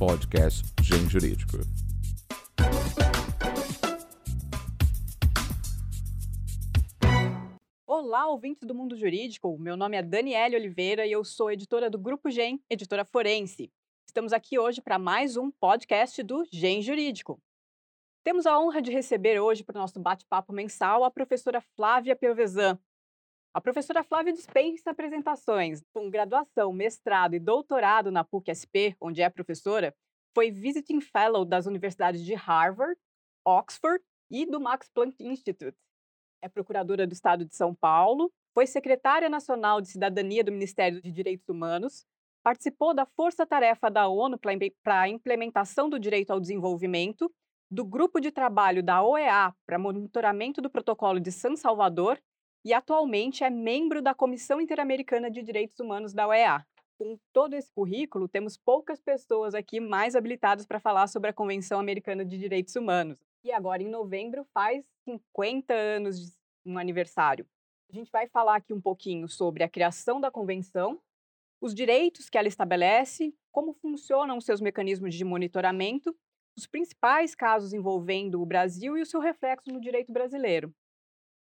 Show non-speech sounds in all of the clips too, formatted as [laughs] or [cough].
podcast Gen Jurídico. Olá, ouvintes do mundo jurídico. Meu nome é Daniele Oliveira e eu sou editora do Grupo Gen, editora forense. Estamos aqui hoje para mais um podcast do Gen Jurídico. Temos a honra de receber hoje para o nosso bate-papo mensal a professora Flávia Piovesan. A professora Flávia dispensa apresentações. Com graduação, mestrado e doutorado na PUC-SP, onde é professora, foi Visiting Fellow das universidades de Harvard, Oxford e do Max Planck Institute. É procuradora do Estado de São Paulo, foi secretária nacional de cidadania do Ministério de Direitos Humanos, participou da força-tarefa da ONU para a implementação do direito ao desenvolvimento, do grupo de trabalho da OEA para monitoramento do protocolo de San Salvador e atualmente é membro da Comissão Interamericana de Direitos Humanos da OEA. Com todo esse currículo, temos poucas pessoas aqui mais habilitadas para falar sobre a Convenção Americana de Direitos Humanos. E agora, em novembro, faz 50 anos de um aniversário. A gente vai falar aqui um pouquinho sobre a criação da convenção, os direitos que ela estabelece, como funcionam seus mecanismos de monitoramento, os principais casos envolvendo o Brasil e o seu reflexo no direito brasileiro.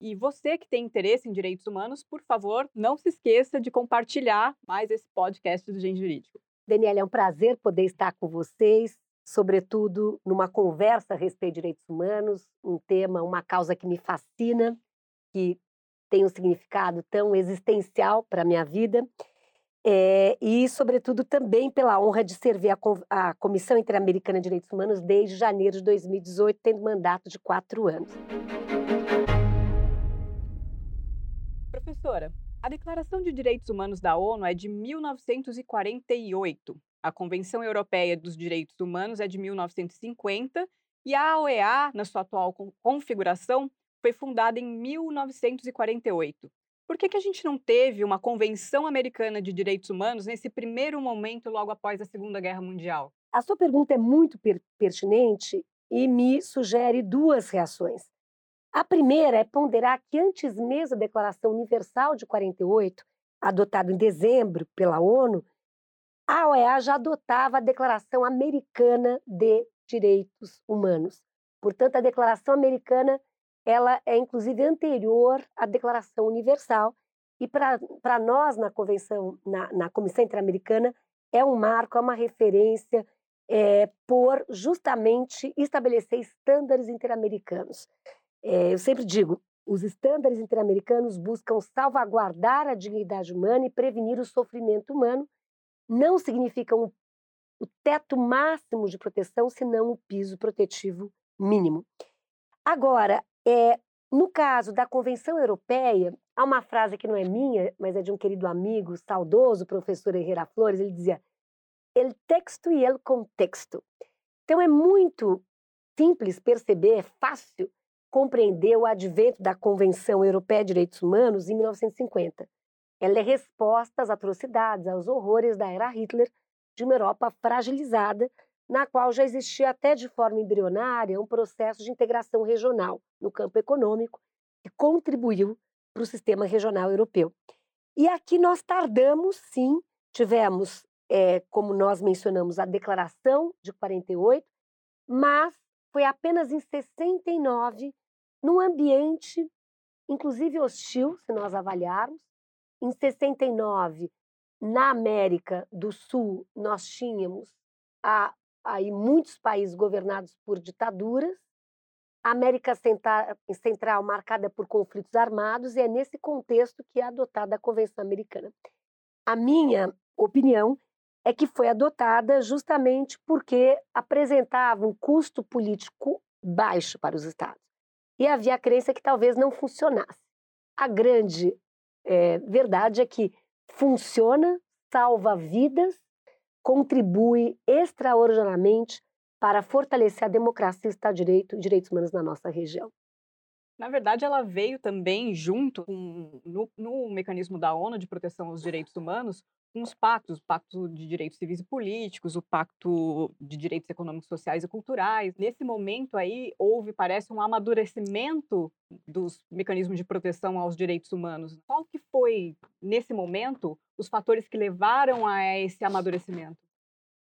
E você que tem interesse em direitos humanos, por favor, não se esqueça de compartilhar mais esse podcast do Gen Jurídico. Daniela, é um prazer poder estar com vocês, sobretudo numa conversa a respeito de direitos humanos, um tema, uma causa que me fascina, que tem um significado tão existencial para a minha vida. É, e, sobretudo, também pela honra de servir a, a Comissão Interamericana de Direitos Humanos desde janeiro de 2018, tendo mandato de quatro anos. Professora, a Declaração de Direitos Humanos da ONU é de 1948, a Convenção Europeia dos Direitos Humanos é de 1950 e a OEA, na sua atual configuração, foi fundada em 1948. Por que, que a gente não teve uma Convenção Americana de Direitos Humanos nesse primeiro momento, logo após a Segunda Guerra Mundial? A sua pergunta é muito per pertinente e me sugere duas reações. A primeira é ponderar que antes mesmo da Declaração Universal de 48, adotada em dezembro pela ONU, a OEA já adotava a Declaração Americana de Direitos Humanos. Portanto, a Declaração Americana ela é inclusive anterior à Declaração Universal e para nós na convenção, na, na Comissão Interamericana, é um marco, é uma referência é, por justamente estabelecer estándares interamericanos. É, eu sempre digo, os estándares interamericanos buscam salvaguardar a dignidade humana e prevenir o sofrimento humano. Não significam o teto máximo de proteção, senão o piso protetivo mínimo. Agora, é, no caso da Convenção Europeia, há uma frase que não é minha, mas é de um querido amigo, saudoso professor Herrera Flores, ele dizia: el texto e el contexto. Então é muito simples perceber, é fácil compreender o advento da Convenção Europeia de Direitos Humanos em 1950. Ela é resposta às atrocidades, aos horrores da era Hitler, de uma Europa fragilizada na qual já existia até de forma embrionária um processo de integração regional no campo econômico que contribuiu para o sistema regional europeu. E aqui nós tardamos, sim, tivemos, é, como nós mencionamos, a Declaração de 48, mas foi apenas em 69, num ambiente, inclusive hostil, se nós avaliarmos. Em 69, na América do Sul, nós tínhamos a aí muitos países governados por ditaduras, a América Central marcada por conflitos armados, e é nesse contexto que é adotada a Convenção Americana. A minha opinião é que foi adotada justamente porque apresentava um custo político baixo para os Estados. E havia a crença que talvez não funcionasse. A grande é, verdade é que funciona, salva vidas contribui extraordinariamente para fortalecer a democracia, o Estado de Direito e direitos humanos na nossa região. Na verdade, ela veio também junto com, no, no, mecanismo da ONU de proteção aos direitos humanos, com os pactos, o Pacto de Direitos Civis e Políticos, o Pacto de Direitos Econômicos, Sociais e Culturais. Nesse momento aí, houve, parece, um amadurecimento dos mecanismos de proteção aos direitos humanos. Qual que foi, nesse momento, os fatores que levaram a esse amadurecimento?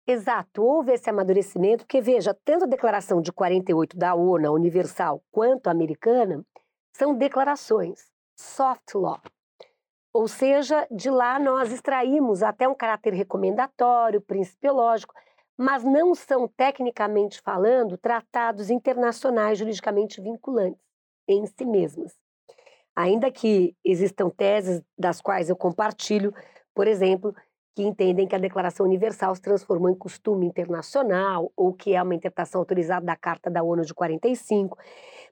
Exato, houve esse amadurecimento, porque veja, tanto a declaração de 48 da ONU, universal, quanto a americana, são declarações, soft law. Ou seja, de lá nós extraímos até um caráter recomendatório, principiológico, mas não são, tecnicamente falando, tratados internacionais juridicamente vinculantes em si mesmas. Ainda que existam teses das quais eu compartilho, por exemplo, que entendem que a Declaração Universal se transformou em costume internacional ou que é uma interpretação autorizada da Carta da ONU de 45.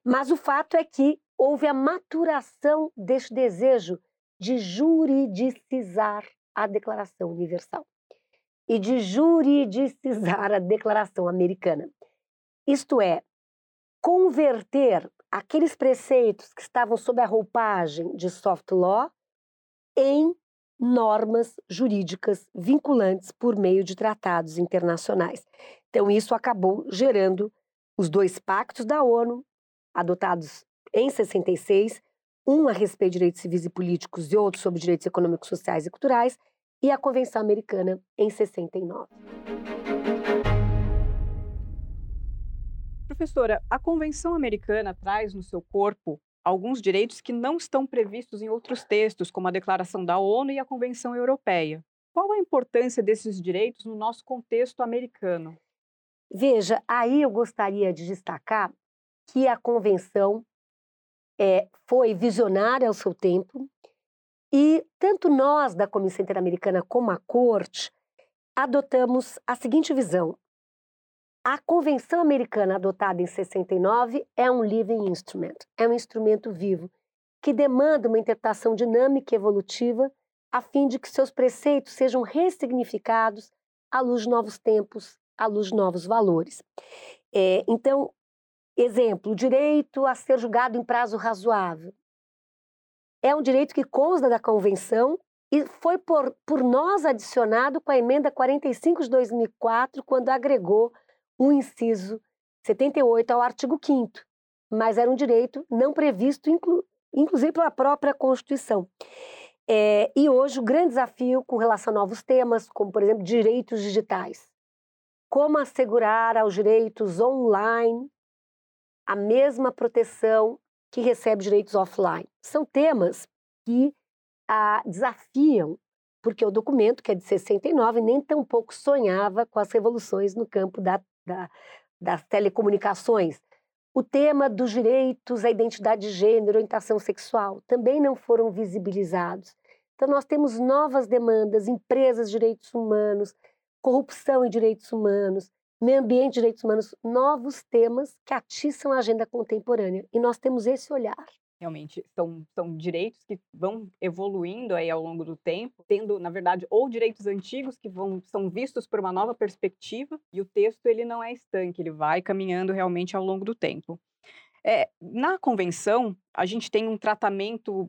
Mas o fato é que houve a maturação deste desejo de juridicizar a Declaração Universal e de juridicizar a Declaração Americana. Isto é, converter aqueles preceitos que estavam sob a roupagem de soft law em normas jurídicas vinculantes por meio de tratados internacionais. Então, isso acabou gerando os dois pactos da ONU, adotados em 66, um a respeito de direitos civis e políticos e outro sobre direitos econômicos, sociais e culturais, e a Convenção Americana em 69. Professora, a Convenção Americana traz no seu corpo alguns direitos que não estão previstos em outros textos, como a Declaração da ONU e a Convenção Europeia. Qual a importância desses direitos no nosso contexto americano? Veja, aí eu gostaria de destacar que a convenção é, foi visionária ao seu tempo e tanto nós da Comissão Interamericana como a Corte adotamos a seguinte visão: a Convenção Americana, adotada em 69, é um living instrument, é um instrumento vivo, que demanda uma interpretação dinâmica e evolutiva a fim de que seus preceitos sejam ressignificados à luz de novos tempos, à luz de novos valores. É, então, exemplo, o direito a ser julgado em prazo razoável. É um direito que consta da Convenção e foi por, por nós adicionado com a emenda 45 de 2004, quando agregou o inciso 78 ao artigo 5 mas era um direito não previsto, inclu, inclusive pela própria Constituição. É, e hoje o grande desafio com relação a novos temas, como por exemplo direitos digitais. Como assegurar aos direitos online a mesma proteção que recebe direitos offline? São temas que ah, desafiam, porque o documento, que é de 69, nem tão pouco sonhava com as revoluções no campo da da, das telecomunicações, o tema dos direitos à identidade de gênero, orientação sexual, também não foram visibilizados. Então, nós temos novas demandas, empresas direitos humanos, corrupção e direitos humanos, meio ambiente direitos humanos, novos temas que atiçam a agenda contemporânea. E nós temos esse olhar realmente são, são direitos que vão evoluindo aí ao longo do tempo, tendo, na verdade, ou direitos antigos que vão, são vistos por uma nova perspectiva, e o texto ele não é estanque, ele vai caminhando realmente ao longo do tempo. É, na convenção, a gente tem um tratamento,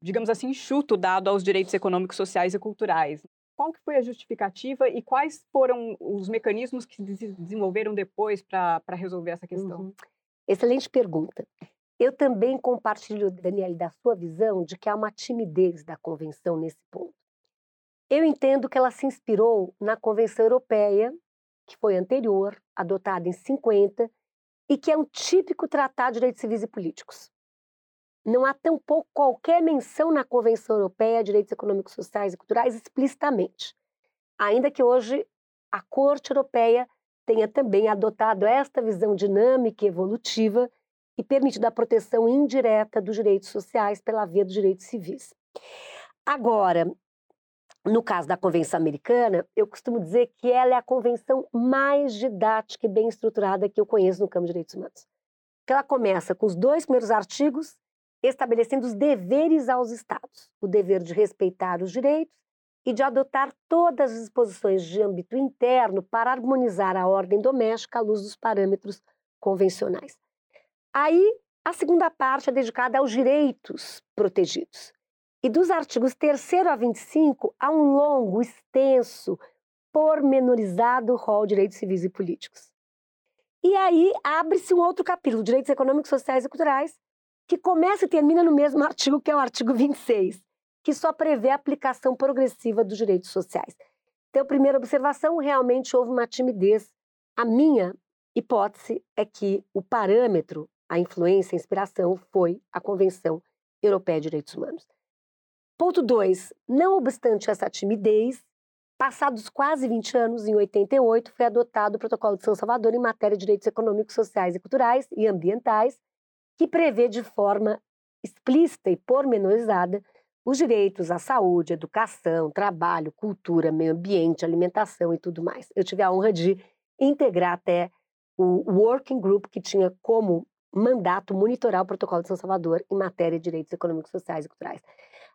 digamos assim, enxuto dado aos direitos econômicos, sociais e culturais. Qual que foi a justificativa e quais foram os mecanismos que se desenvolveram depois para resolver essa questão? Uhum. Excelente pergunta. Eu também compartilho, Daniela, da sua visão de que há uma timidez da convenção nesse ponto. Eu entendo que ela se inspirou na Convenção Europeia, que foi anterior, adotada em 50, e que é um típico tratado de direitos civis e políticos. Não há tampouco qualquer menção na Convenção Europeia de Direitos Econômicos, Sociais e Culturais explicitamente. Ainda que hoje a Corte Europeia tenha também adotado esta visão dinâmica e evolutiva e permitido a proteção indireta dos direitos sociais pela via dos direitos civis. Agora, no caso da Convenção Americana, eu costumo dizer que ela é a convenção mais didática e bem estruturada que eu conheço no campo de direitos humanos. Ela começa com os dois primeiros artigos estabelecendo os deveres aos Estados: o dever de respeitar os direitos e de adotar todas as disposições de âmbito interno para harmonizar a ordem doméstica à luz dos parâmetros convencionais. Aí, a segunda parte é dedicada aos direitos protegidos. E dos artigos 3 a 25, há um longo, extenso, pormenorizado rol de direitos civis e políticos. E aí abre-se um outro capítulo, direitos econômicos, sociais e culturais, que começa e termina no mesmo artigo, que é o artigo 26, que só prevê a aplicação progressiva dos direitos sociais. Então, primeira observação, realmente houve uma timidez. A minha hipótese é que o parâmetro, a influência, a inspiração foi a Convenção Europeia de Direitos Humanos. Ponto 2. Não obstante essa timidez, passados quase 20 anos, em 88, foi adotado o Protocolo de São Salvador em matéria de direitos econômicos, sociais e culturais e ambientais, que prevê de forma explícita e pormenorizada os direitos à saúde, educação, trabalho, cultura, meio ambiente, alimentação e tudo mais. Eu tive a honra de integrar até o working group que tinha como mandato monitorar o protocolo de São Salvador em matéria de direitos econômicos, sociais e culturais.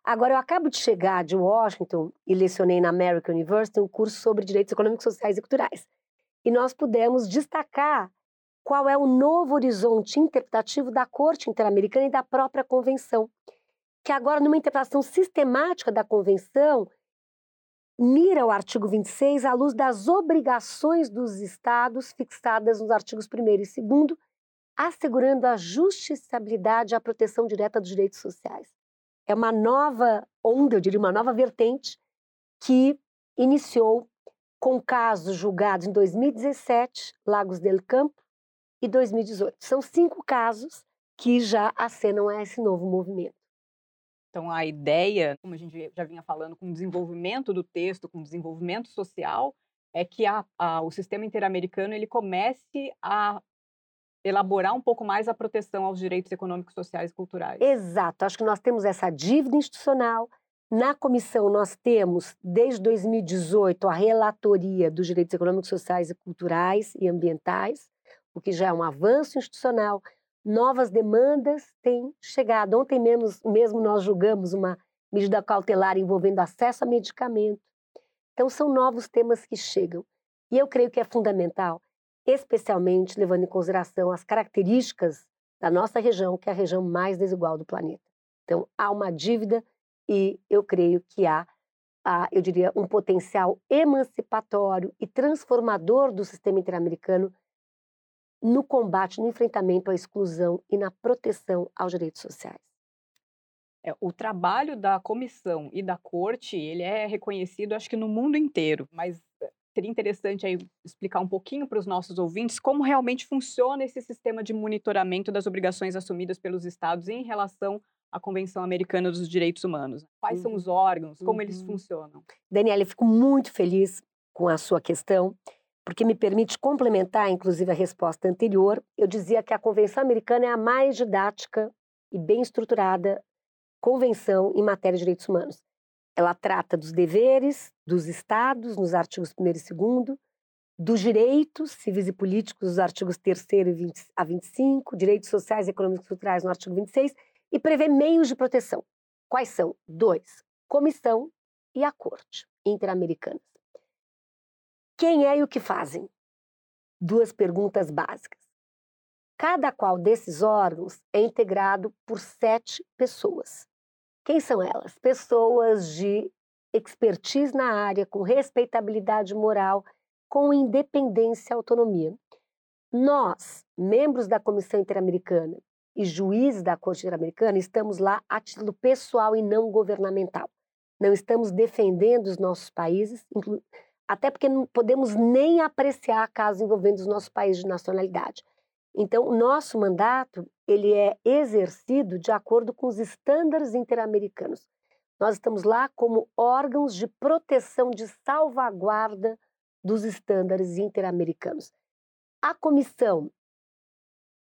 Agora, eu acabo de chegar de Washington e lecionei na American University um curso sobre direitos econômicos, sociais e culturais. E nós pudemos destacar qual é o novo horizonte interpretativo da Corte Interamericana e da própria Convenção que agora, numa interpretação sistemática da Convenção, mira o artigo 26 à luz das obrigações dos Estados fixadas nos artigos 1 e 2, assegurando a justiciabilidade e a proteção direta dos direitos sociais. É uma nova onda, eu diria, uma nova vertente que iniciou com casos julgados em 2017, Lagos del Campo, e 2018. São cinco casos que já acenam a esse novo movimento. Então, a ideia, como a gente já vinha falando, com o desenvolvimento do texto, com o desenvolvimento social, é que a, a, o sistema interamericano ele comece a elaborar um pouco mais a proteção aos direitos econômicos, sociais e culturais. Exato. Acho que nós temos essa dívida institucional. Na comissão, nós temos, desde 2018, a relatoria dos direitos econômicos, sociais e culturais e ambientais, o que já é um avanço institucional novas demandas têm chegado. Ontem mesmo, mesmo nós julgamos uma medida cautelar envolvendo acesso a medicamento. Então, são novos temas que chegam. E eu creio que é fundamental, especialmente levando em consideração as características da nossa região, que é a região mais desigual do planeta. Então, há uma dívida e eu creio que há, há eu diria, um potencial emancipatório e transformador do sistema interamericano no combate, no enfrentamento à exclusão e na proteção aos direitos sociais. É, o trabalho da comissão e da corte, ele é reconhecido, acho que no mundo inteiro, mas eh, seria interessante aí explicar um pouquinho para os nossos ouvintes como realmente funciona esse sistema de monitoramento das obrigações assumidas pelos estados em relação à Convenção Americana dos Direitos Humanos. Quais uhum. são os órgãos, como uhum. eles funcionam? Daniela, eu fico muito feliz com a sua questão porque me permite complementar, inclusive, a resposta anterior. Eu dizia que a Convenção Americana é a mais didática e bem estruturada convenção em matéria de direitos humanos. Ela trata dos deveres dos Estados, nos artigos 1 e 2, dos direitos civis e políticos, nos artigos 3 e 20, a 25, direitos sociais econômicos e culturais, no artigo 26, e prevê meios de proteção. Quais são? Dois: comissão e a Corte Interamericana. Quem é e o que fazem? Duas perguntas básicas. Cada qual desses órgãos é integrado por sete pessoas. Quem são elas? Pessoas de expertise na área, com respeitabilidade moral, com independência e autonomia. Nós, membros da Comissão Interamericana e juízes da Corte Interamericana, estamos lá a título pessoal e não governamental. Não estamos defendendo os nossos países, até porque não podemos nem apreciar casos envolvendo os nossos países de nacionalidade. Então, o nosso mandato ele é exercido de acordo com os estándares interamericanos. Nós estamos lá como órgãos de proteção, de salvaguarda dos estándares interamericanos. A comissão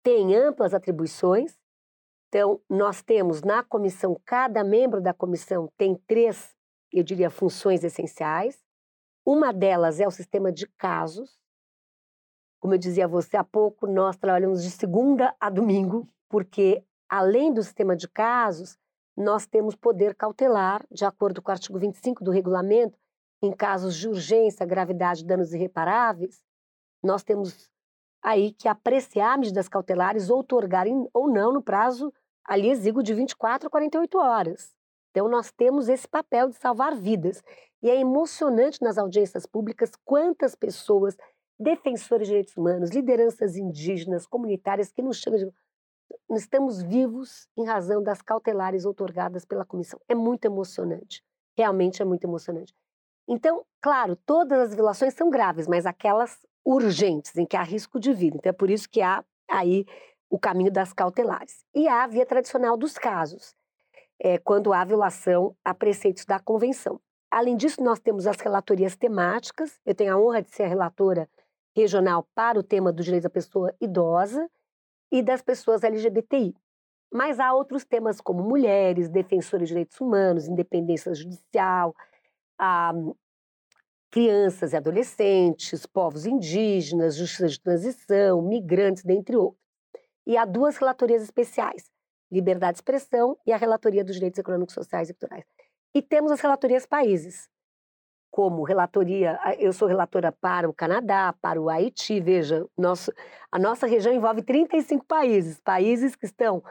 tem amplas atribuições. Então, nós temos na comissão, cada membro da comissão tem três, eu diria, funções essenciais. Uma delas é o sistema de casos. Como eu dizia a você há pouco, nós trabalhamos de segunda a domingo, porque além do sistema de casos, nós temos poder cautelar, de acordo com o artigo 25 do regulamento, em casos de urgência, gravidade, danos irreparáveis, nós temos aí que apreciar medidas cautelares ou otorgar ou não no prazo ali exíguo de 24 a 48 horas. Então nós temos esse papel de salvar vidas. E é emocionante nas audiências públicas quantas pessoas, defensores de direitos humanos, lideranças indígenas, comunitárias, que nos chamam de. Estamos vivos em razão das cautelares otorgadas pela comissão. É muito emocionante. Realmente é muito emocionante. Então, claro, todas as violações são graves, mas aquelas urgentes, em que há risco de vida. Então, é por isso que há aí o caminho das cautelares. E há a via tradicional dos casos, é, quando há violação a preceitos da convenção. Além disso, nós temos as relatorias temáticas. Eu tenho a honra de ser a relatora regional para o tema do direito da pessoa idosa e das pessoas LGBTI. Mas há outros temas como mulheres, defensores de direitos humanos, independência judicial, a crianças e adolescentes, povos indígenas, justiça de transição, migrantes, dentre outros. E há duas relatorias especiais, liberdade de expressão e a relatoria dos direitos econômicos, sociais e culturais. E temos as relatorias países, como relatoria, eu sou relatora para o Canadá, para o Haiti, veja, nosso, a nossa região envolve 35 países, países que estão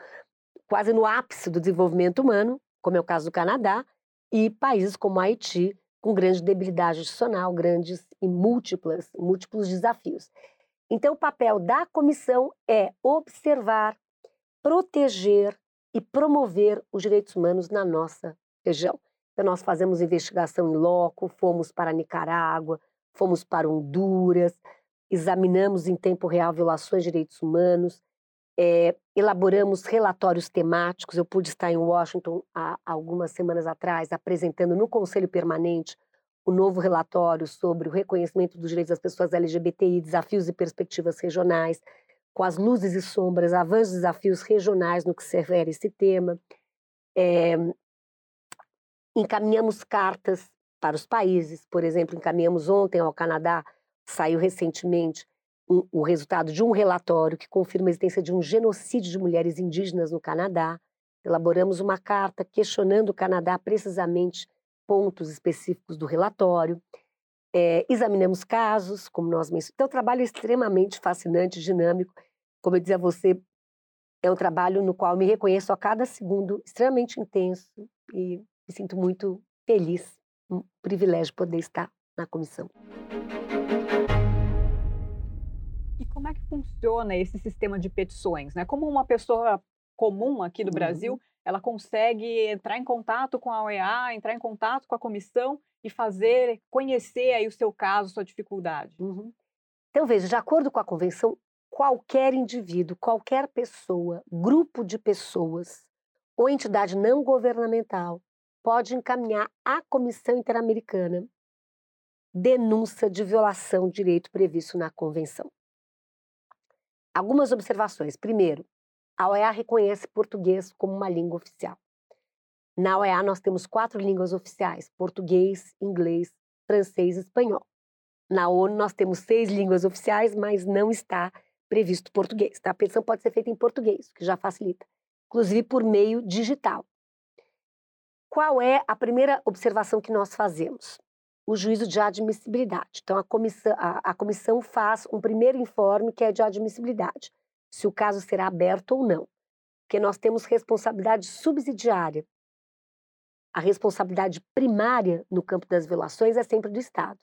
quase no ápice do desenvolvimento humano, como é o caso do Canadá, e países como Haiti, com grande debilidade institucional, grandes e múltiplas, múltiplos desafios. Então, o papel da comissão é observar, proteger e promover os direitos humanos na nossa região. Então, nós fazemos investigação em loco, fomos para Nicarágua, fomos para Honduras, examinamos em tempo real violações de direitos humanos, é, elaboramos relatórios temáticos. Eu pude estar em Washington há algumas semanas atrás, apresentando no Conselho Permanente o novo relatório sobre o reconhecimento dos direitos das pessoas LGBTI, desafios e perspectivas regionais, com as luzes e sombras, avanços e desafios regionais no que se refere a esse tema. É, encaminhamos cartas para os países, por exemplo, encaminhamos ontem ao Canadá, saiu recentemente um, o resultado de um relatório que confirma a existência de um genocídio de mulheres indígenas no Canadá. Elaboramos uma carta questionando o Canadá precisamente pontos específicos do relatório. É, examinamos casos, como nós mencionamos. Então, o trabalho é extremamente fascinante, dinâmico. Como eu dizia a você, é um trabalho no qual me reconheço a cada segundo, extremamente intenso e me sinto muito feliz, um privilégio poder estar na comissão. E como é que funciona esse sistema de petições? Né? Como uma pessoa comum aqui do uhum. Brasil, ela consegue entrar em contato com a OEA, entrar em contato com a comissão e fazer, conhecer aí o seu caso, sua dificuldade? Uhum. Então, veja, de acordo com a convenção, qualquer indivíduo, qualquer pessoa, grupo de pessoas ou entidade não governamental pode encaminhar à Comissão Interamericana denúncia de violação de direito previsto na Convenção. Algumas observações. Primeiro, a OEA reconhece português como uma língua oficial. Na OEA nós temos quatro línguas oficiais: português, inglês, francês e espanhol. Na ONU nós temos seis línguas oficiais, mas não está previsto português. Tá? A petição pode ser feita em português, o que já facilita, inclusive por meio digital. Qual é a primeira observação que nós fazemos? O juízo de admissibilidade. Então, a comissão, a, a comissão faz um primeiro informe que é de admissibilidade, se o caso será aberto ou não. Porque nós temos responsabilidade subsidiária. A responsabilidade primária no campo das violações é sempre do Estado.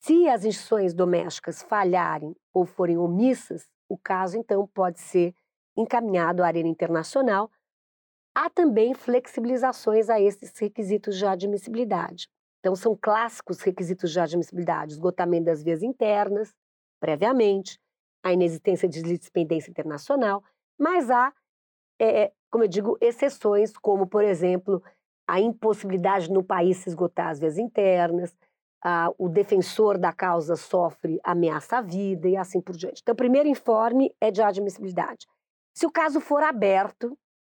Se as instituições domésticas falharem ou forem omissas, o caso então pode ser encaminhado à arena internacional Há também flexibilizações a esses requisitos de admissibilidade. Então, são clássicos requisitos de admissibilidade: esgotamento das vias internas, previamente, a inexistência de lispendência internacional, mas há, é, como eu digo, exceções, como, por exemplo, a impossibilidade no país se esgotar as vias internas, a, o defensor da causa sofre ameaça à vida e assim por diante. Então, o primeiro informe é de admissibilidade. Se o caso for aberto,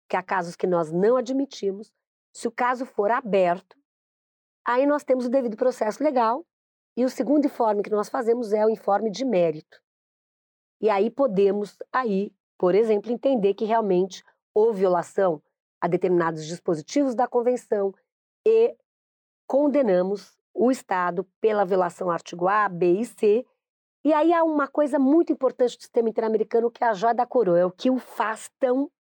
que há casos que nós não admitimos. Se o caso for aberto, aí nós temos o devido processo legal e o segundo informe que nós fazemos é o informe de mérito. E aí podemos, aí, por exemplo, entender que realmente houve violação a determinados dispositivos da convenção e condenamos o Estado pela violação artigo A, B e C. E aí há uma coisa muito importante do sistema interamericano que é a joia da coroa, é o que o faz tão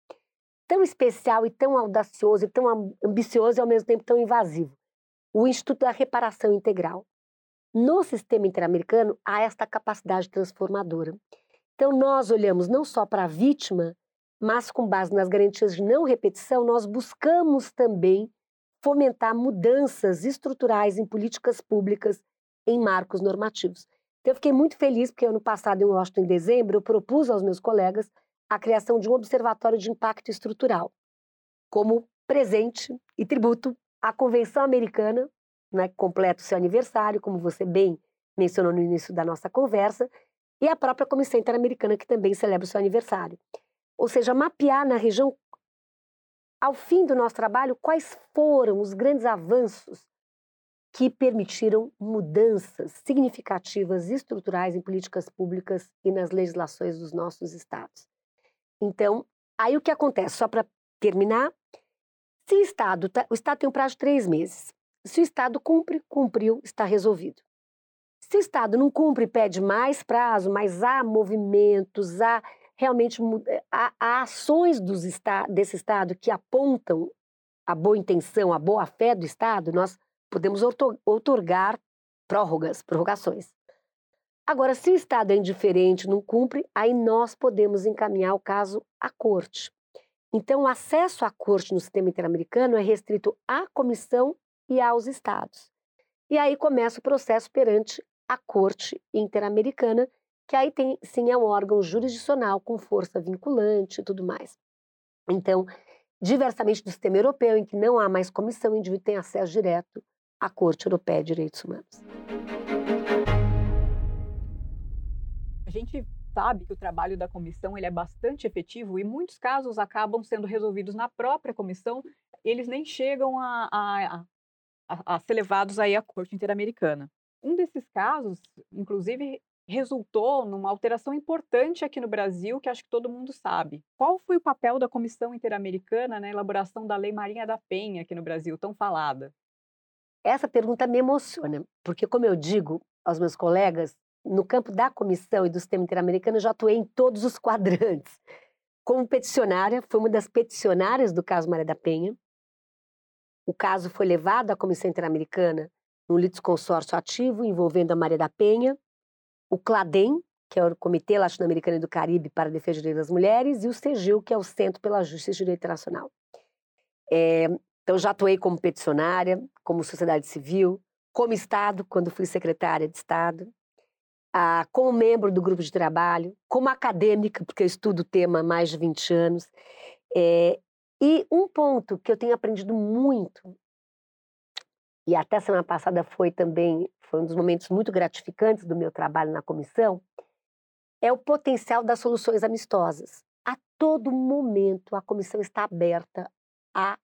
tão especial e tão audacioso e tão ambicioso e ao mesmo tempo tão invasivo. O Instituto da Reparação Integral. No sistema interamericano há esta capacidade transformadora. Então nós olhamos não só para a vítima, mas com base nas garantias de não repetição, nós buscamos também fomentar mudanças estruturais em políticas públicas em marcos normativos. Então, eu fiquei muito feliz porque ano passado, em Washington, em dezembro, eu propus aos meus colegas a criação de um observatório de impacto estrutural, como presente e tributo à Convenção Americana, né, que completa o seu aniversário, como você bem mencionou no início da nossa conversa, e a própria Comissão Interamericana, que também celebra o seu aniversário. Ou seja, mapear na região, ao fim do nosso trabalho, quais foram os grandes avanços que permitiram mudanças significativas estruturais em políticas públicas e nas legislações dos nossos estados. Então, aí o que acontece? Só para terminar, se o Estado, tá, o Estado tem um prazo de três meses. Se o Estado cumpre, cumpriu, está resolvido. Se o Estado não cumpre, pede mais prazo, mas há movimentos, há realmente eh, há, há ações dos desse Estado que apontam a boa intenção, a boa fé do Estado, nós podemos outorgar prórrogas, prorrogações. Agora, se o Estado é indiferente, não cumpre, aí nós podemos encaminhar o caso à corte. Então, o acesso à corte no sistema interamericano é restrito à comissão e aos estados. E aí começa o processo perante a Corte Interamericana, que aí tem, sim é um órgão jurisdicional com força vinculante e tudo mais. Então, diversamente do sistema europeu, em que não há mais comissão, o indivíduo tem acesso direto à Corte Europeia de Direitos Humanos. Gente sabe que o trabalho da comissão ele é bastante efetivo e muitos casos acabam sendo resolvidos na própria comissão, eles nem chegam a, a, a, a ser levados aí à Corte Interamericana. Um desses casos, inclusive, resultou numa alteração importante aqui no Brasil, que acho que todo mundo sabe. Qual foi o papel da Comissão Interamericana na elaboração da Lei Marinha da Penha aqui no Brasil, tão falada? Essa pergunta me emociona, porque, como eu digo aos meus colegas, no campo da comissão e do sistema interamericano, eu já atuei em todos os quadrantes. Como peticionária, fui uma das peticionárias do caso Maria da Penha. O caso foi levado à Comissão Interamericana no litisconsórcio ativo envolvendo a Maria da Penha, o CLADEM, que é o Comitê Latino-Americano do Caribe para a Defesa dos Direitos das Mulheres, e o CEGIL, que é o Centro pela Justiça e Direito Internacional. É, então, já atuei como peticionária, como sociedade civil, como Estado, quando fui secretária de Estado, ah, como membro do grupo de trabalho, como acadêmica, porque eu estudo o tema há mais de 20 anos. É, e um ponto que eu tenho aprendido muito e até semana passada foi também foi um dos momentos muito gratificantes do meu trabalho na comissão, é o potencial das soluções amistosas. A todo momento a comissão está aberta a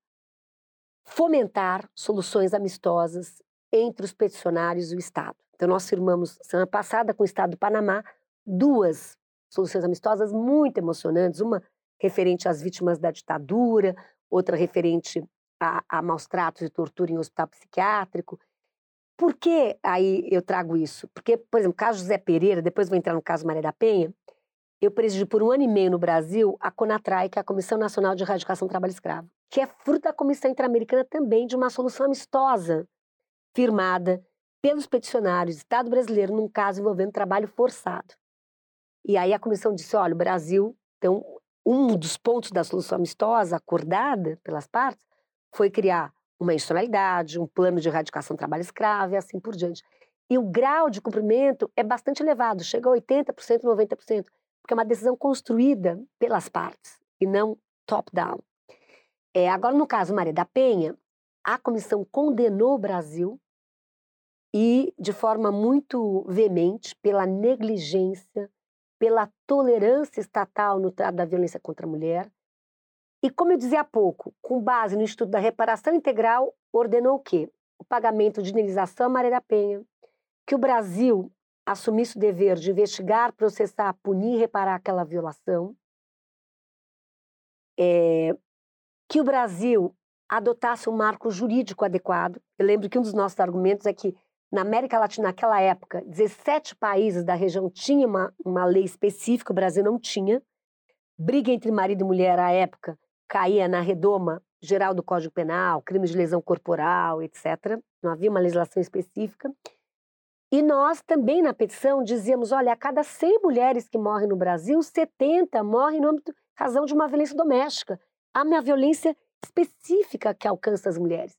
fomentar soluções amistosas entre os peticionários e o Estado. Então nós firmamos semana passada com o Estado do Panamá duas soluções amistosas muito emocionantes, uma referente às vítimas da ditadura, outra referente a, a maus tratos e tortura em hospital psiquiátrico. Por que aí eu trago isso? Porque, por exemplo, o caso José Pereira, depois vou entrar no caso Maria da Penha, eu presidi por um ano e meio no Brasil a CONATRAI, que é a Comissão Nacional de Erradicação do Trabalho Escravo, que é fruto da Comissão Interamericana também de uma solução amistosa firmada pelos peticionários do Estado brasileiro num caso envolvendo trabalho forçado. E aí a comissão disse: olha, o Brasil, então, um dos pontos da solução amistosa acordada pelas partes foi criar uma institucionalidade, um plano de erradicação do trabalho escravo e assim por diante. E o grau de cumprimento é bastante elevado, chega a 80%, 90%, porque é uma decisão construída pelas partes e não top-down. É, agora, no caso Maria da Penha, a comissão condenou o Brasil e, de forma muito veemente, pela negligência, pela tolerância estatal no trato da violência contra a mulher, e como eu dizia há pouco, com base no Instituto da Reparação Integral, ordenou o quê? O pagamento de indenização à Maria da Penha, que o Brasil assumisse o dever de investigar, processar, punir e reparar aquela violação, é, que o Brasil adotasse um marco jurídico adequado. Eu lembro que um dos nossos argumentos é que na América Latina, naquela época, 17 países da região tinham uma, uma lei específica, o Brasil não tinha. Briga entre marido e mulher à época caía na redoma geral do Código Penal, crimes de lesão corporal, etc. Não havia uma legislação específica. E nós também na petição dizíamos, olha, a cada 100 mulheres que morrem no Brasil, 70 morrem em razão de uma violência doméstica. Há uma violência específica que alcança as mulheres.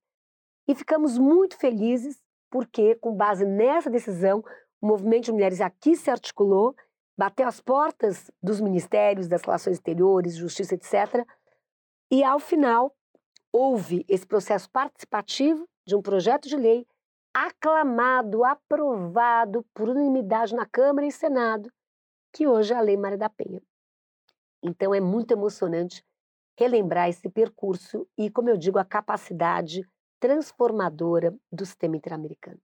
E ficamos muito felizes porque, com base nessa decisão, o movimento de mulheres aqui se articulou, bateu as portas dos ministérios, das relações exteriores, justiça, etc. E, ao final, houve esse processo participativo de um projeto de lei aclamado, aprovado por unanimidade na Câmara e Senado, que hoje é a Lei Maria da Penha. Então é muito emocionante relembrar esse percurso e, como eu digo, a capacidade transformadora do sistema interamericano.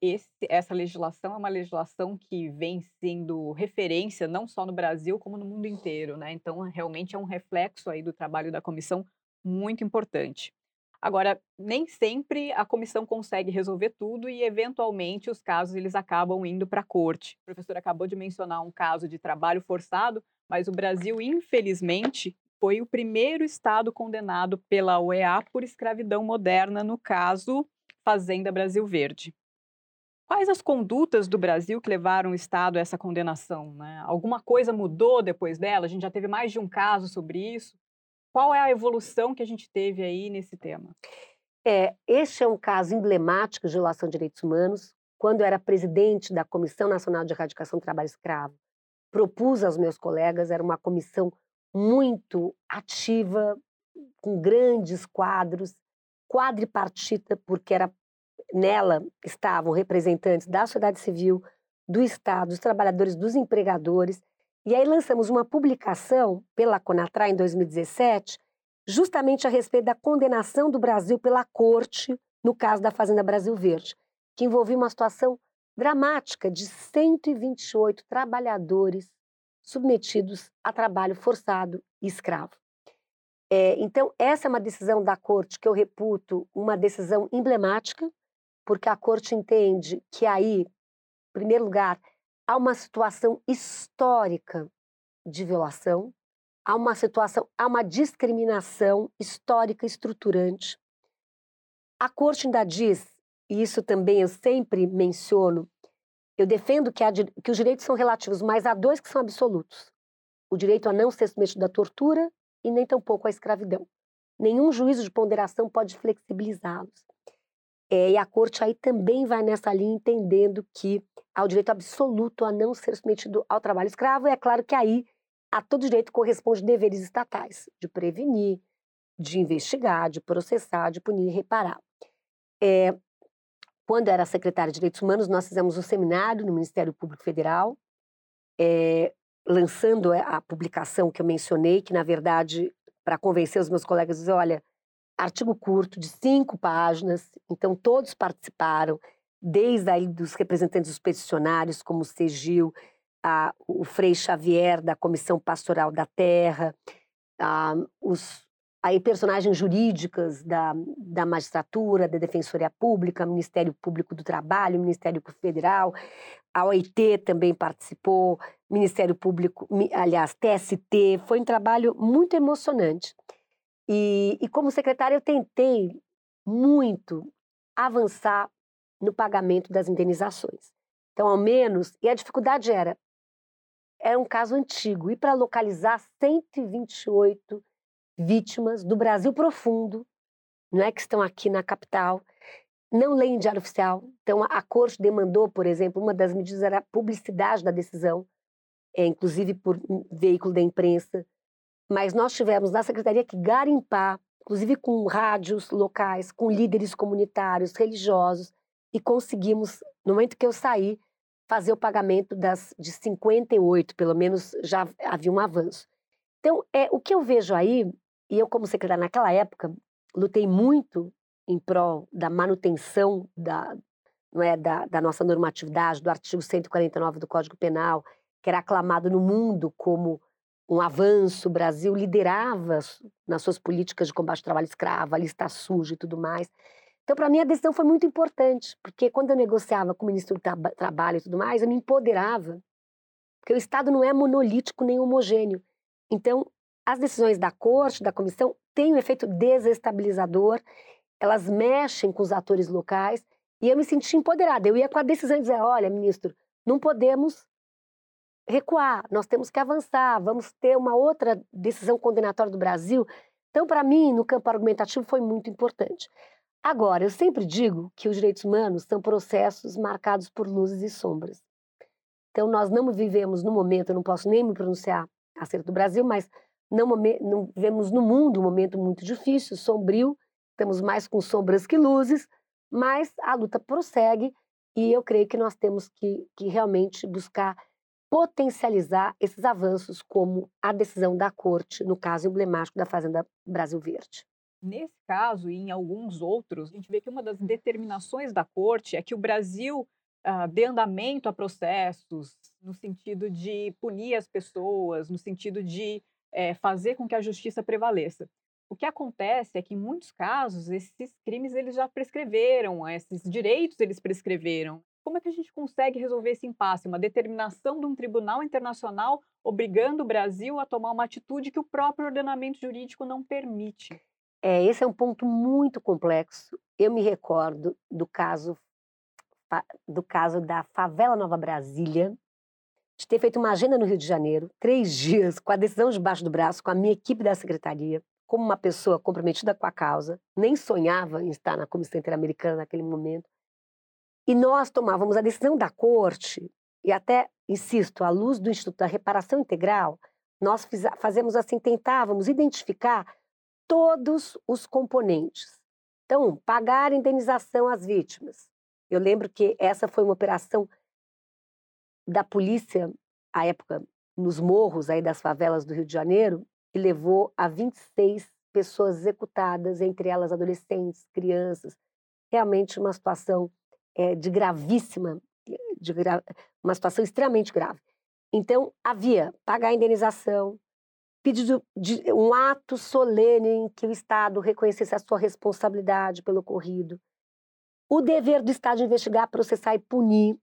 Esse, essa legislação é uma legislação que vem sendo referência não só no Brasil, como no mundo inteiro, né? Então, realmente é um reflexo aí do trabalho da comissão muito importante. Agora, nem sempre a comissão consegue resolver tudo e, eventualmente, os casos eles acabam indo para a corte. O professor acabou de mencionar um caso de trabalho forçado, mas o Brasil, infelizmente, foi o primeiro estado condenado pela OEA por escravidão moderna, no caso Fazenda Brasil Verde. Quais as condutas do Brasil que levaram o Estado a essa condenação? Né? Alguma coisa mudou depois dela? A gente já teve mais de um caso sobre isso. Qual é a evolução que a gente teve aí nesse tema? É, este é um caso emblemático de violação de direitos humanos. Quando eu era presidente da Comissão Nacional de Erradicação do Trabalho Escravo, propus aos meus colegas, era uma comissão muito ativa, com grandes quadros, quadripartita, porque era nela estavam representantes da sociedade civil, do Estado, dos trabalhadores, dos empregadores, e aí lançamos uma publicação pela Conatra em 2017, justamente a respeito da condenação do Brasil pela corte no caso da Fazenda Brasil Verde, que envolvia uma situação dramática de 128 trabalhadores submetidos a trabalho forçado e escravo. É, então, essa é uma decisão da corte que eu reputo uma decisão emblemática, porque a corte entende que aí, em primeiro lugar, há uma situação histórica de violação, há uma situação, há uma discriminação histórica estruturante. A corte ainda diz, e isso também eu sempre menciono, eu defendo que, que os direitos são relativos, mas há dois que são absolutos: o direito a não ser submetido à tortura e nem tampouco à escravidão. Nenhum juízo de ponderação pode flexibilizá-los. É, e a corte aí também vai nessa linha, entendendo que há o direito absoluto a não ser submetido ao trabalho escravo, e é claro que aí a todo direito corresponde deveres estatais, de prevenir, de investigar, de processar, de punir e reparar. É, quando era secretária de Direitos Humanos, nós fizemos um seminário no Ministério Público Federal, é, lançando a publicação que eu mencionei, que na verdade, para convencer os meus colegas, dizer, olha, artigo curto de cinco páginas, então todos participaram, desde aí dos representantes dos peticionários, como o Segil, a, o Frei Xavier, da Comissão Pastoral da Terra, a, os aí personagens jurídicas da, da magistratura, da Defensoria Pública, Ministério Público do Trabalho, Ministério Federal, a OIT também participou, Ministério Público, aliás, TST, foi um trabalho muito emocionante. E, e como secretária, eu tentei muito avançar no pagamento das indenizações. Então, ao menos, e a dificuldade era, era um caso antigo, e para localizar 128 vítimas do Brasil profundo, não é que estão aqui na capital, não leem diário oficial. Então, a, corte demandou, por exemplo, uma das medidas era a publicidade da decisão, é, inclusive por veículo da imprensa, mas nós tivemos na secretaria que garimpar, inclusive com rádios locais, com líderes comunitários, religiosos, e conseguimos, no momento que eu saí, fazer o pagamento das de 58, pelo menos já havia um avanço. Então, é, o que eu vejo aí, e eu como secretária naquela época, lutei muito em prol da manutenção da, não é, da, da nossa normatividade, do artigo 149 do Código Penal, que era aclamado no mundo como um avanço, o Brasil liderava nas suas políticas de combate ao trabalho escravo, a lista suja e tudo mais. Então, para mim, a decisão foi muito importante, porque quando eu negociava com o ministro do Trabalho e tudo mais, eu me empoderava, porque o Estado não é monolítico nem homogêneo. Então, as decisões da corte, da comissão, têm um efeito desestabilizador, elas mexem com os atores locais, e eu me senti empoderada. Eu ia com a decisão e dizer: olha, ministro, não podemos recuar, nós temos que avançar, vamos ter uma outra decisão condenatória do Brasil, Então, para mim, no campo argumentativo foi muito importante. Agora, eu sempre digo que os direitos humanos são processos marcados por luzes e sombras. Então, nós não vivemos no momento, eu não posso nem me pronunciar acerca do Brasil, mas não, não no mundo um momento muito difícil, sombrio, estamos mais com sombras que luzes, mas a luta prossegue e eu creio que nós temos que, que realmente buscar potencializar esses avanços, como a decisão da Corte, no caso emblemático da Fazenda Brasil Verde. Nesse caso e em alguns outros, a gente vê que uma das determinações da Corte é que o Brasil uh, dê andamento a processos no sentido de punir as pessoas, no sentido de é, fazer com que a justiça prevaleça. O que acontece é que, em muitos casos, esses crimes eles já prescreveram, esses direitos eles prescreveram. Como é que a gente consegue resolver esse impasse? Uma determinação de um tribunal internacional obrigando o Brasil a tomar uma atitude que o próprio ordenamento jurídico não permite. É, esse é um ponto muito complexo. Eu me recordo do caso do caso da favela Nova Brasília, de ter feito uma agenda no Rio de Janeiro, três [laughs] dias, com a decisão debaixo do braço, com a minha equipe da secretaria, como uma pessoa comprometida com a causa, nem sonhava em estar na Comissão Interamericana naquele momento, e nós tomávamos a decisão da corte, e até, insisto, à luz do Instituto da Reparação Integral, nós fazemos assim, tentávamos identificar todos os componentes. Então, pagar indenização às vítimas. Eu lembro que essa foi uma operação da polícia, à época, nos morros aí das favelas do Rio de Janeiro, que levou a 26 pessoas executadas, entre elas adolescentes, crianças. Realmente uma situação é, de gravíssima, de gra... uma situação extremamente grave. Então, havia pagar a indenização, pedido de um ato solene em que o Estado reconhecesse a sua responsabilidade pelo ocorrido, o dever do Estado de investigar, processar e punir,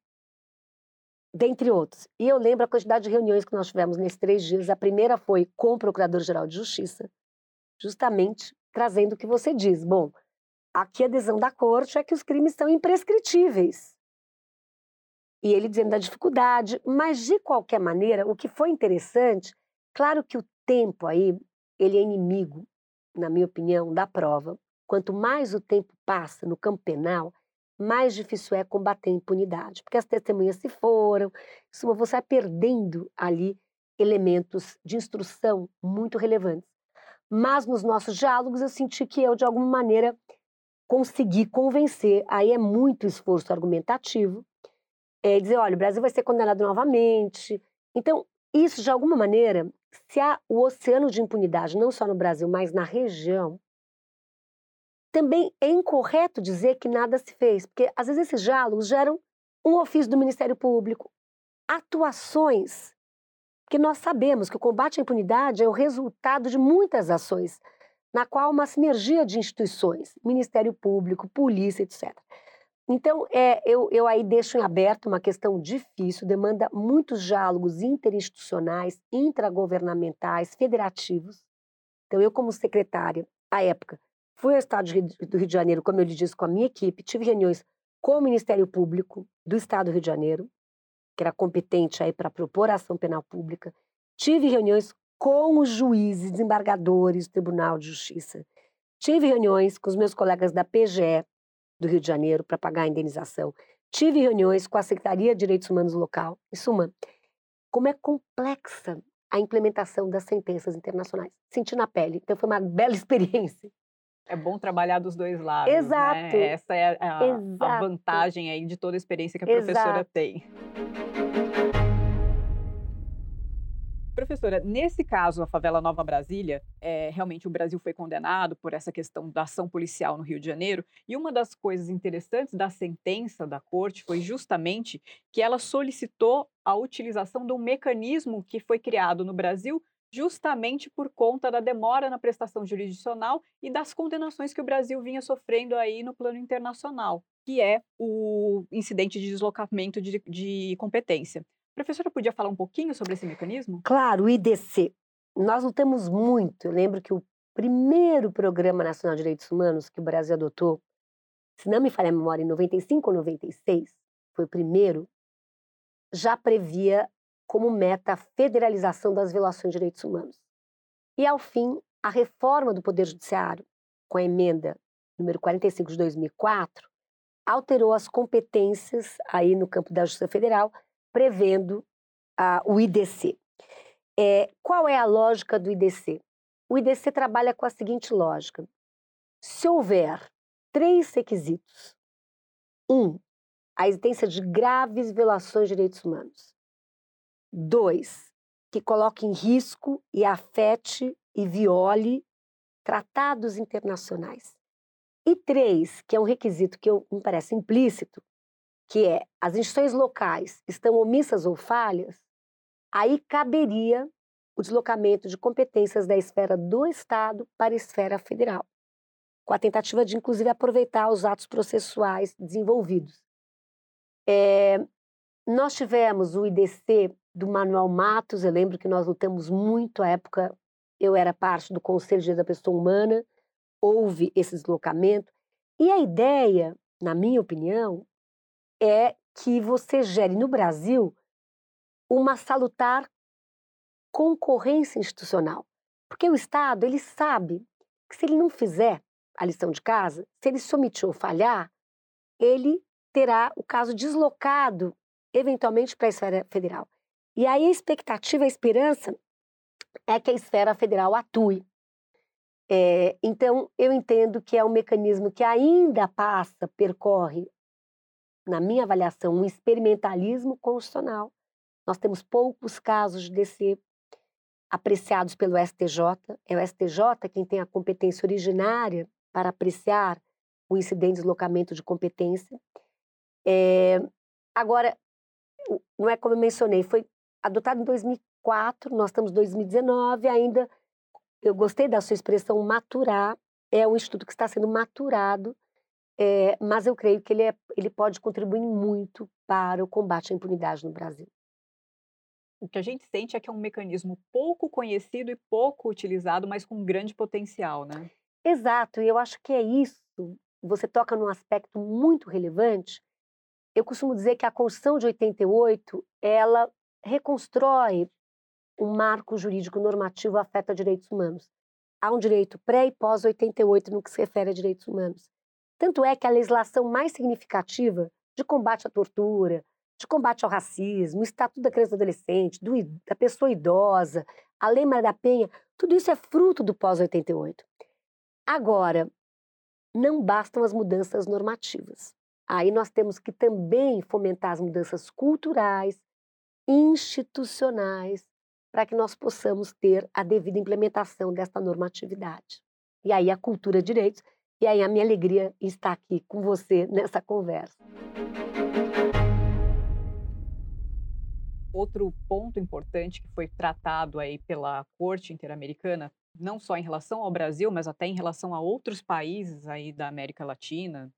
dentre outros. E eu lembro a quantidade de reuniões que nós tivemos nesses três dias. A primeira foi com o Procurador-Geral de Justiça, justamente trazendo o que você diz. Bom, Aqui a adesão da corte é que os crimes são imprescritíveis. E ele dizendo da dificuldade, mas de qualquer maneira, o que foi interessante, claro que o tempo aí, ele é inimigo, na minha opinião, da prova. Quanto mais o tempo passa no campo penal, mais difícil é combater a impunidade, porque as testemunhas se foram, isso você vai perdendo ali elementos de instrução muito relevantes. Mas nos nossos diálogos eu senti que eu, de alguma maneira, conseguir convencer, aí é muito esforço argumentativo, é dizer, olha, o Brasil vai ser condenado novamente. Então, isso, de alguma maneira, se há o oceano de impunidade, não só no Brasil, mas na região, também é incorreto dizer que nada se fez, porque às vezes esses diálogos geram um ofício do Ministério Público, atuações, que nós sabemos que o combate à impunidade é o resultado de muitas ações na qual uma sinergia de instituições, Ministério Público, polícia, etc. Então, é, eu, eu aí deixo em aberto uma questão difícil, demanda muitos diálogos interinstitucionais, intragovernamentais, federativos. Então, eu, como secretária, à época, fui ao Estado do Rio de Janeiro, como eu lhe disse, com a minha equipe, tive reuniões com o Ministério Público do Estado do Rio de Janeiro, que era competente aí para propor ação penal pública. Tive reuniões com os juízes, desembargadores do Tribunal de Justiça. Tive reuniões com os meus colegas da PGE do Rio de Janeiro para pagar a indenização. Tive reuniões com a Secretaria de Direitos Humanos local. Em suma, como é complexa a implementação das sentenças internacionais. Senti na pele. Então foi uma bela [laughs] experiência. É bom trabalhar dos dois lados. Né? Exato. Né? Essa é a, a, vantagem aí de toda a experiência que a professora Exato. tem. Professora, nesse caso, a favela Nova Brasília, é, realmente o Brasil foi condenado por essa questão da ação policial no Rio de Janeiro, e uma das coisas interessantes da sentença da corte foi justamente que ela solicitou a utilização de um mecanismo que foi criado no Brasil justamente por conta da demora na prestação jurisdicional e das condenações que o Brasil vinha sofrendo aí no plano internacional, que é o incidente de deslocamento de, de competência professora podia falar um pouquinho sobre esse mecanismo? Claro, o IDC. Nós lutamos muito. Eu lembro que o primeiro Programa Nacional de Direitos Humanos que o Brasil adotou, se não me falha a memória, em 95 ou 96, foi o primeiro, já previa como meta a federalização das violações de direitos humanos. E, ao fim, a reforma do Poder Judiciário, com a emenda número 45 de 2004, alterou as competências aí no campo da Justiça Federal, prevendo o IDC. É, qual é a lógica do IDC? O IDC trabalha com a seguinte lógica: se houver três requisitos, um, a existência de graves violações de direitos humanos. Dois, que coloque em risco e afete e viole tratados internacionais. E três, que é um requisito que eu, me parece implícito, que é as instituições locais estão omissas ou falhas, aí caberia o deslocamento de competências da esfera do Estado para a esfera federal, com a tentativa de, inclusive, aproveitar os atos processuais desenvolvidos. É, nós tivemos o IDC do Manuel Matos, eu lembro que nós lutamos muito à época, eu era parte do Conselho de da Pessoa Humana, houve esse deslocamento. E a ideia, na minha opinião, é que você gere no Brasil uma salutar concorrência institucional. Porque o Estado, ele sabe que se ele não fizer a lição de casa, se ele se omitir ou falhar, ele terá o caso deslocado, eventualmente, para a esfera federal. E aí a expectativa, a esperança é que a esfera federal atue. É, então, eu entendo que é um mecanismo que ainda passa, percorre, na minha avaliação, um experimentalismo constitucional. Nós temos poucos casos de DC apreciados pelo STJ. É o STJ quem tem a competência originária para apreciar o incidente de deslocamento de competência. É, agora, não é como eu mencionei, foi adotado em 2004, nós estamos em 2019, ainda eu gostei da sua expressão maturar, é um estudo que está sendo maturado, é, mas eu creio que ele, é, ele pode contribuir muito para o combate à impunidade no Brasil. O que a gente sente é que é um mecanismo pouco conhecido e pouco utilizado, mas com grande potencial, né? Exato, e eu acho que é isso. Você toca num aspecto muito relevante. Eu costumo dizer que a Constituição de 88, ela reconstrói um marco jurídico normativo afeta direitos humanos. Há um direito pré e pós 88 no que se refere a direitos humanos. Tanto é que a legislação mais significativa de combate à tortura, de combate ao racismo, o Estatuto da Criança e do Adolescente, do, da pessoa idosa, a Lei Maria da Penha, tudo isso é fruto do pós-88. Agora, não bastam as mudanças normativas. Aí nós temos que também fomentar as mudanças culturais, institucionais, para que nós possamos ter a devida implementação desta normatividade. E aí a cultura de direitos, e aí a minha alegria estar aqui com você nessa conversa. Outro ponto importante que foi tratado aí pela Corte Interamericana, não só em relação ao Brasil, mas até em relação a outros países aí da América Latina,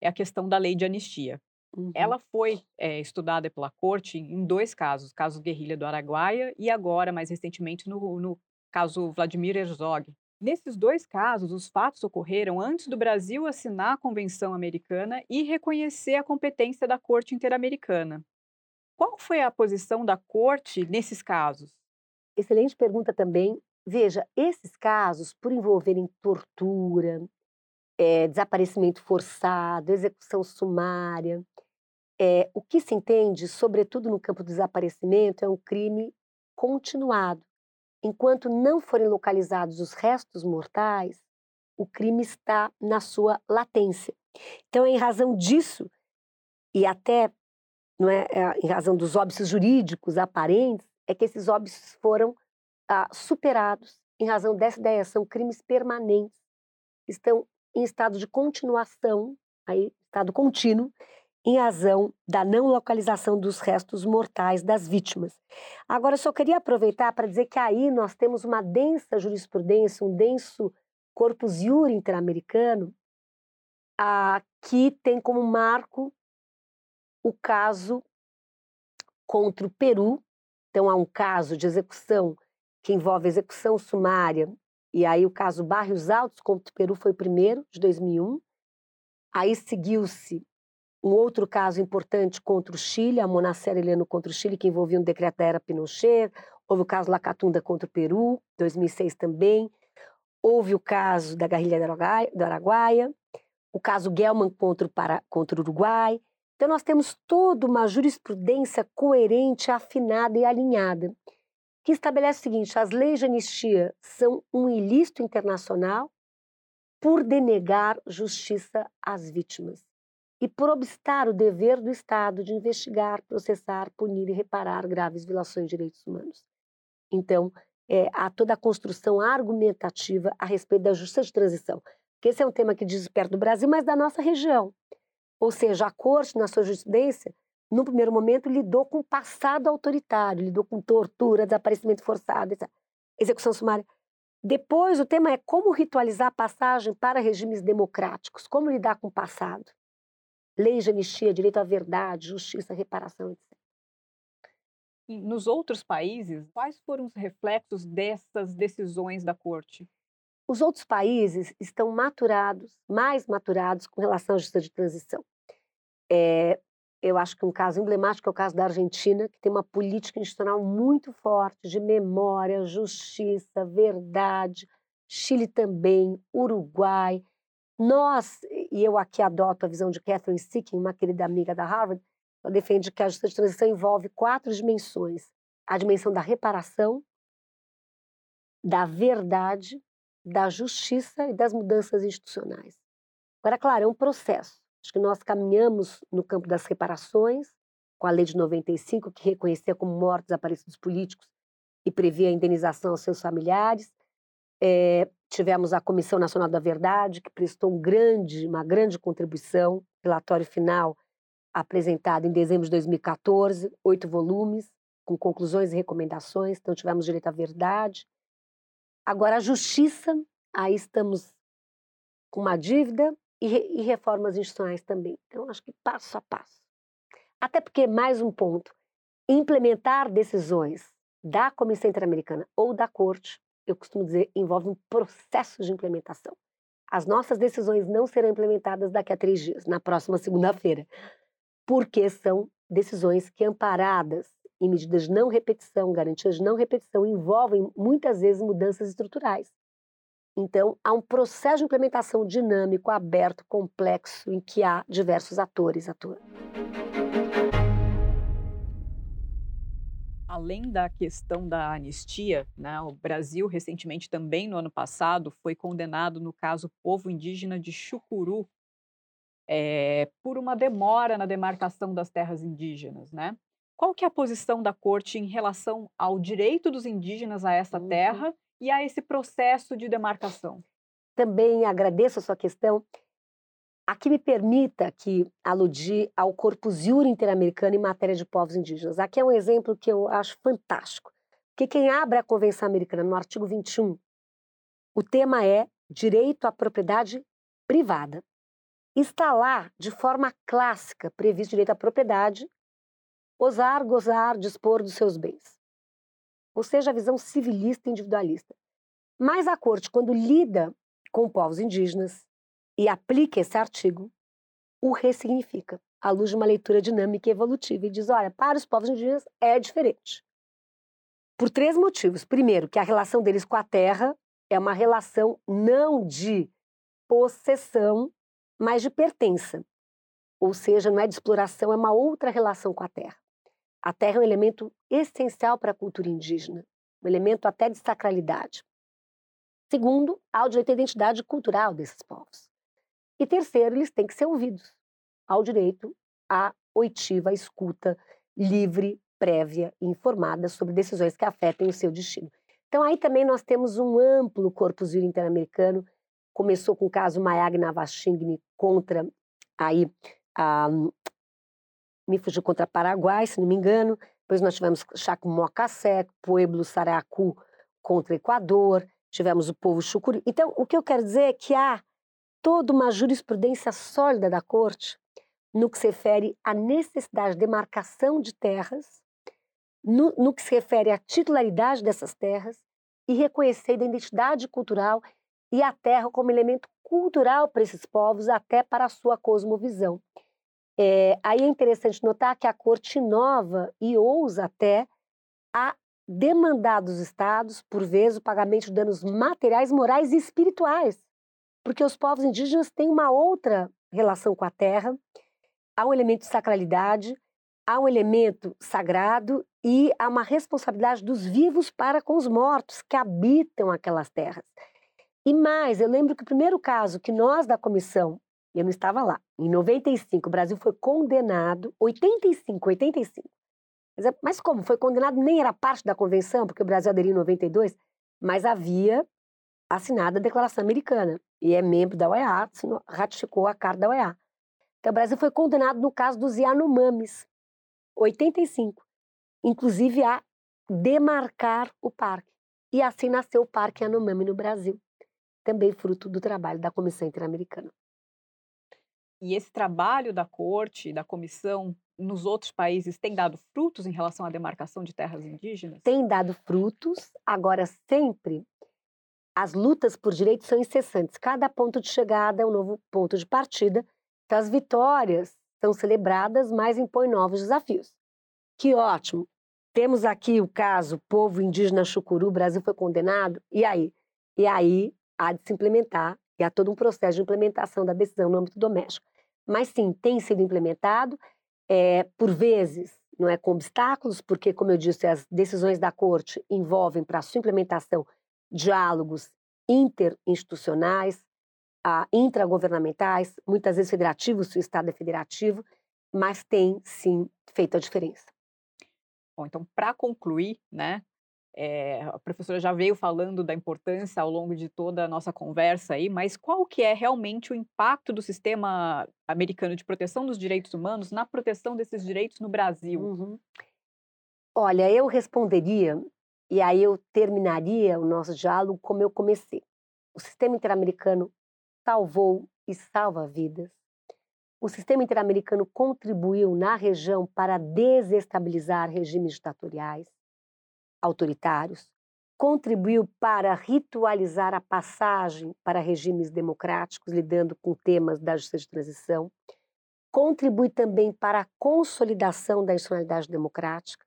é a questão da lei de anistia. Uhum. Ela foi é, estudada pela corte em dois casos, caso guerrilha do Araguaia e agora, mais recentemente, no, no caso Vladimir Herzog. Nesses dois casos, os fatos ocorreram antes do Brasil assinar a Convenção Americana e reconhecer a competência da Corte Interamericana. Qual foi a posição da Corte nesses casos? Excelente pergunta também. Veja, esses casos, por envolverem tortura, é, desaparecimento forçado, execução sumária, é, o que se entende, sobretudo no campo do desaparecimento, é um crime continuado. Enquanto não forem localizados os restos mortais, o crime está na sua latência. Então, é em razão disso, e até não é, é em razão dos óbices jurídicos aparentes, é que esses óbices foram ah, superados em razão dessa ideia. São crimes permanentes, estão em estado de continuação, aí, estado contínuo, em razão da não localização dos restos mortais das vítimas. Agora, eu só queria aproveitar para dizer que aí nós temos uma densa jurisprudência, um denso corpus iure interamericano, a, que tem como marco o caso contra o Peru. Então, há um caso de execução que envolve execução sumária, e aí o caso Barrios Altos contra o Peru foi o primeiro, de 2001. Aí seguiu-se um outro caso importante contra o Chile, a Monacera Heleno contra o Chile, que envolvia um decreto da era Pinochet. Houve o caso Lacatunda contra o Peru, 2006 também. houve o caso da guerrilha do Araguaia, o caso Gelman contra Para, contra o Uruguai. Então, nós temos toda uma jurisprudência coerente, afinada e alinhada, que estabelece o seguinte: as leis de anistia são um ilícito internacional por denegar justiça às vítimas e por obstar o dever do Estado de investigar, processar, punir e reparar graves violações de direitos humanos. Então, é, há toda a construção argumentativa a respeito da justiça de transição. Porque esse é um tema que diz perto do Brasil, mas da nossa região. Ou seja, a corte, na sua jurisprudência, no primeiro momento, lidou com o passado autoritário, lidou com tortura, desaparecimento forçado, execução sumária. Depois, o tema é como ritualizar a passagem para regimes democráticos, como lidar com o passado. Leis de anistia, direito à verdade, justiça, reparação, etc. E nos outros países, quais foram os reflexos dessas decisões da Corte? Os outros países estão maturados, mais maturados com relação à justiça de transição. É, eu acho que um caso emblemático é o caso da Argentina, que tem uma política institucional muito forte de memória, justiça, verdade. Chile também, Uruguai. Nós, e eu aqui adoto a visão de Catherine Sickin, uma querida amiga da Harvard, ela defende que a justiça de transição envolve quatro dimensões: a dimensão da reparação, da verdade, da justiça e das mudanças institucionais. Agora, claro, é um processo. Acho que nós caminhamos no campo das reparações, com a lei de 95, que reconhecia como mortos desaparecidos políticos e previa a indenização aos seus familiares. É, tivemos a Comissão Nacional da Verdade, que prestou um grande, uma grande contribuição, relatório final apresentado em dezembro de 2014, oito volumes, com conclusões e recomendações, então tivemos direito à verdade. Agora, a justiça, aí estamos com uma dívida e, e reformas institucionais também. Então, acho que passo a passo. Até porque, mais um ponto, implementar decisões da Comissão Interamericana ou da Corte, eu costumo dizer, envolve um processo de implementação. As nossas decisões não serão implementadas daqui a três dias, na próxima segunda-feira porque são decisões que, amparadas em medidas de não repetição, garantias de não repetição, envolvem muitas vezes mudanças estruturais. Então, há um processo de implementação dinâmico, aberto, complexo, em que há diversos atores atuando. Além da questão da anistia, né, o Brasil, recentemente, também no ano passado, foi condenado no caso Povo Indígena de Chucuru, é, por uma demora na demarcação das terras indígenas, né? Qual que é a posição da corte em relação ao direito dos indígenas a essa uhum. terra e a esse processo de demarcação? Também agradeço a sua questão. Aqui me permita que aludir ao Corpus Iure Interamericano em matéria de povos indígenas. Aqui é um exemplo que eu acho fantástico. Porque quem abre a Convenção Americana no artigo 21, o tema é direito à propriedade privada está lá de forma clássica previsto direito à propriedade, osar, gozar, dispor dos seus bens. Ou seja, a visão civilista e individualista. Mas a corte, quando lida com povos indígenas e aplica esse artigo, o ressignifica, à luz de uma leitura dinâmica e evolutiva, e diz: olha, para os povos indígenas é diferente. Por três motivos. Primeiro, que a relação deles com a terra é uma relação não de possessão mas de pertença. Ou seja, não é de exploração, é uma outra relação com a terra. A terra é um elemento essencial para a cultura indígena, um elemento até de sacralidade. Segundo, há o direito à identidade cultural desses povos. E terceiro, eles têm que ser ouvidos. Há o direito à oitiva, à escuta livre, prévia e informada sobre decisões que afetem o seu destino. Então aí também nós temos um amplo corpus interamericano Começou com o caso Mayagna Vashingne contra aí a me fugiu contra Paraguai, se não me engano. Depois nós tivemos Chaco Mocassé, Pueblo Saracu contra Equador, tivemos o povo Chucuri. Então, o que eu quero dizer é que há toda uma jurisprudência sólida da corte no que se refere à necessidade de demarcação de terras, no, no que se refere à titularidade dessas terras e reconhecer a identidade cultural e a terra como elemento cultural para esses povos, até para a sua cosmovisão. É, aí é interessante notar que a corte inova e ousa até a demandar dos estados, por vezes, o pagamento de danos materiais, morais e espirituais. Porque os povos indígenas têm uma outra relação com a terra, há um elemento de sacralidade, há um elemento sagrado e há uma responsabilidade dos vivos para com os mortos que habitam aquelas terras. E mais, eu lembro que o primeiro caso que nós da comissão, eu não estava lá, em 95, o Brasil foi condenado, 85, 85. Mas, é, mas como? Foi condenado, nem era parte da convenção, porque o Brasil aderiu em 92, mas havia assinado a Declaração Americana e é membro da OEA, ratificou a Carta da OEA. Então, o Brasil foi condenado no caso dos Yanomamis, 85, inclusive a demarcar o parque. E assim nasceu o Parque Yanomami no Brasil, também fruto do trabalho da Comissão Interamericana. E esse trabalho da corte, da comissão, nos outros países tem dado frutos em relação à demarcação de terras indígenas? Tem dado frutos, agora sempre as lutas por direitos são incessantes. Cada ponto de chegada é um novo ponto de partida. Então, as vitórias são celebradas, mas impõem novos desafios. Que ótimo! Temos aqui o caso povo indígena Chucuru, Brasil foi condenado, e aí? E aí há de se implementar, e há todo um processo de implementação da decisão no âmbito doméstico. Mas sim, tem sido implementado, é, por vezes não é com obstáculos, porque, como eu disse, as decisões da corte envolvem para sua implementação diálogos interinstitucionais, ah, intragovernamentais, muitas vezes federativos, se o Estado é federativo, mas tem sim feito a diferença. Bom, então, para concluir, né, é, a professora já veio falando da importância ao longo de toda a nossa conversa aí, mas qual que é realmente o impacto do sistema americano de proteção dos direitos humanos na proteção desses direitos no Brasil? Uhum. Olha, eu responderia, e aí eu terminaria o nosso diálogo como eu comecei. O sistema interamericano salvou e salva vidas. O sistema interamericano contribuiu na região para desestabilizar regimes ditatoriais autoritários, contribuiu para ritualizar a passagem para regimes democráticos, lidando com temas da justiça de transição, contribui também para a consolidação da institucionalidade democrática,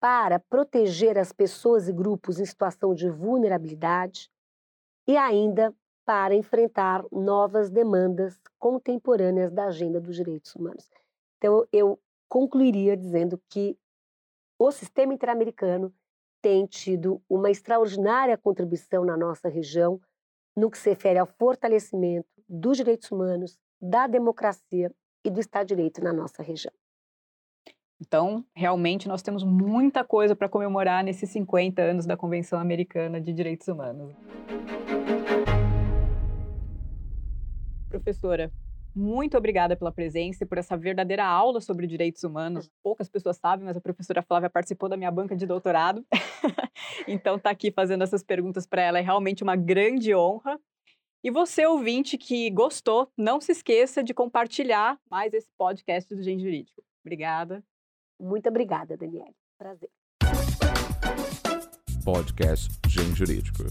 para proteger as pessoas e grupos em situação de vulnerabilidade e ainda para enfrentar novas demandas contemporâneas da agenda dos direitos humanos. Então, eu concluiria dizendo que o sistema interamericano tem tido uma extraordinária contribuição na nossa região no que se refere ao fortalecimento dos direitos humanos, da democracia e do Estado de Direito na nossa região. Então, realmente, nós temos muita coisa para comemorar nesses 50 anos da Convenção Americana de Direitos Humanos. Professora, muito obrigada pela presença e por essa verdadeira aula sobre direitos humanos. Poucas pessoas sabem, mas a professora Flávia participou da minha banca de doutorado. [laughs] então, estar tá aqui fazendo essas perguntas para ela é realmente uma grande honra. E você, ouvinte que gostou, não se esqueça de compartilhar mais esse podcast do Gen Jurídico. Obrigada. Muito obrigada, Daniela. Prazer. Podcast Gen Jurídico.